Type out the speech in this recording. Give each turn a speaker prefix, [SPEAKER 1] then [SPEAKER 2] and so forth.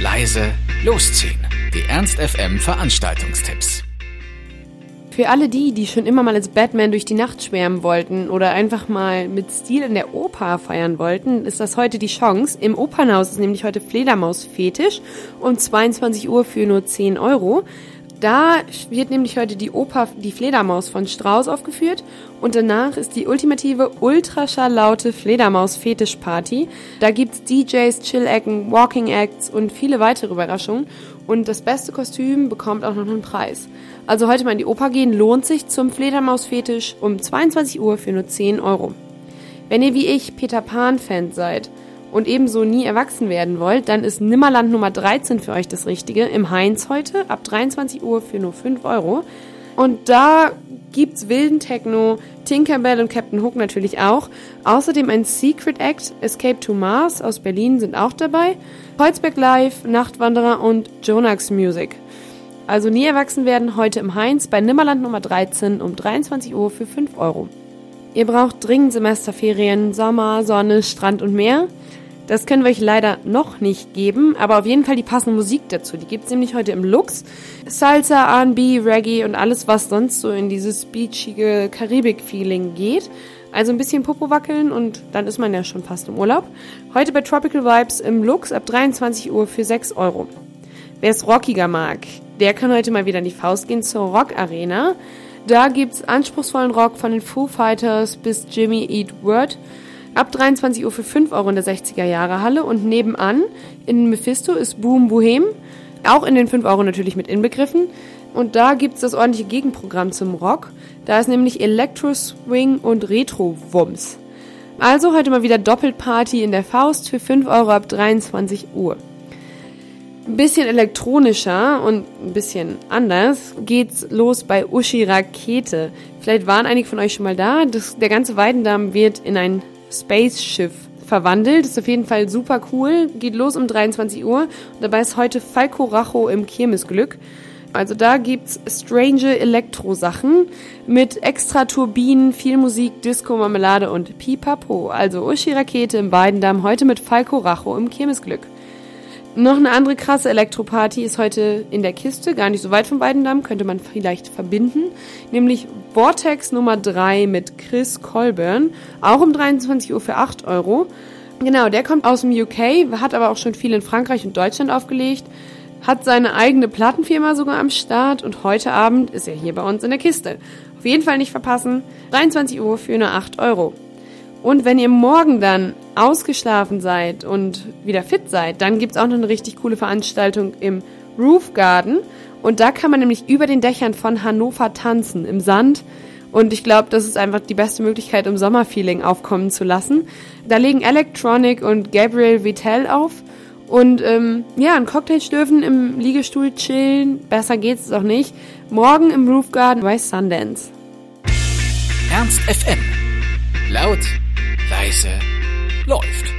[SPEAKER 1] leise, losziehen. Die Ernst FM Veranstaltungstipps.
[SPEAKER 2] Für alle die, die schon immer mal als Batman durch die Nacht schwärmen wollten oder einfach mal mit Stil in der Oper feiern wollten, ist das heute die Chance. Im Opernhaus ist nämlich heute Fledermaus-Fetisch um 22 Uhr für nur 10 Euro. Da wird nämlich heute die Oper Die Fledermaus von Strauss aufgeführt und danach ist die ultimative ultraschalllaute Fledermaus-Fetisch-Party. Da gibt's DJs, Chill-Ecken, Walking-Acts und viele weitere Überraschungen und das beste Kostüm bekommt auch noch einen Preis. Also heute mal in die Oper gehen lohnt sich zum Fledermaus-Fetisch um 22 Uhr für nur 10 Euro. Wenn ihr wie ich Peter Pan-Fan seid und ebenso nie erwachsen werden wollt, dann ist Nimmerland Nummer 13 für euch das Richtige. Im Heinz heute ab 23 Uhr für nur 5 Euro. Und da gibt's wilden Techno, Tinkerbell und Captain Hook natürlich auch. Außerdem ein Secret Act, Escape to Mars aus Berlin sind auch dabei. Kreuzberg Live, Nachtwanderer und Jonax Music. Also nie erwachsen werden heute im Heinz bei Nimmerland Nummer 13 um 23 Uhr für 5 Euro. Ihr braucht dringend Semesterferien, Sommer, Sonne, Strand und Meer. Das können wir euch leider noch nicht geben, aber auf jeden Fall die passende Musik dazu. Die gibt's nämlich heute im Lux. Salsa, R&B, Reggae und alles, was sonst so in dieses beachige Karibik-Feeling geht. Also ein bisschen Popo wackeln und dann ist man ja schon fast im Urlaub. Heute bei Tropical Vibes im Lux ab 23 Uhr für 6 Euro. Wer es rockiger mag, der kann heute mal wieder in die Faust gehen zur Rock Arena. Da gibt's anspruchsvollen Rock von den Foo Fighters bis Jimmy Eat Word. Ab 23 Uhr für 5 Euro in der 60er Jahre Halle und nebenan in Mephisto ist Boom Bohem, auch in den 5 Euro natürlich mit inbegriffen. Und da gibt's das ordentliche Gegenprogramm zum Rock. Da ist nämlich Electro Swing und Retro Wumms. Also heute mal wieder Doppelparty in der Faust für 5 Euro ab 23 Uhr. Ein bisschen elektronischer und ein bisschen anders geht's los bei Uschi Rakete. Vielleicht waren einige von euch schon mal da. Das, der ganze Weidendamm wird in ein Spaceschiff verwandelt. Ist auf jeden Fall super cool. Geht los um 23 Uhr. Und dabei ist heute Falco Racho im Kirmesglück. Also da gibt's strange Elektro-Sachen mit extra Turbinen, viel Musik, Disco, Marmelade und Pipapo. Also Uschi Rakete im Weidendamm heute mit Falco Racho im Kirmesglück. Noch eine andere krasse Elektroparty ist heute in der Kiste, gar nicht so weit vom Weidendamm, könnte man vielleicht verbinden. Nämlich Vortex Nummer 3 mit Chris Colburn, auch um 23 Uhr für 8 Euro. Genau, der kommt aus dem UK, hat aber auch schon viel in Frankreich und Deutschland aufgelegt, hat seine eigene Plattenfirma sogar am Start und heute Abend ist er hier bei uns in der Kiste. Auf jeden Fall nicht verpassen, 23 Uhr für nur 8 Euro. Und wenn ihr morgen dann ausgeschlafen seid und wieder fit seid, dann gibt's auch noch eine richtig coole Veranstaltung im Roof Garden. Und da kann man nämlich über den Dächern von Hannover tanzen im Sand. Und ich glaube, das ist einfach die beste Möglichkeit, um Sommerfeeling aufkommen zu lassen. Da legen Electronic und Gabriel Vitell auf. Und ähm, ja, ein Cocktail schlürfen, im Liegestuhl chillen. Besser geht's es auch nicht. Morgen im Roof Garden bei Sundance.
[SPEAKER 1] Ernst FM. Laut, leise, läuft.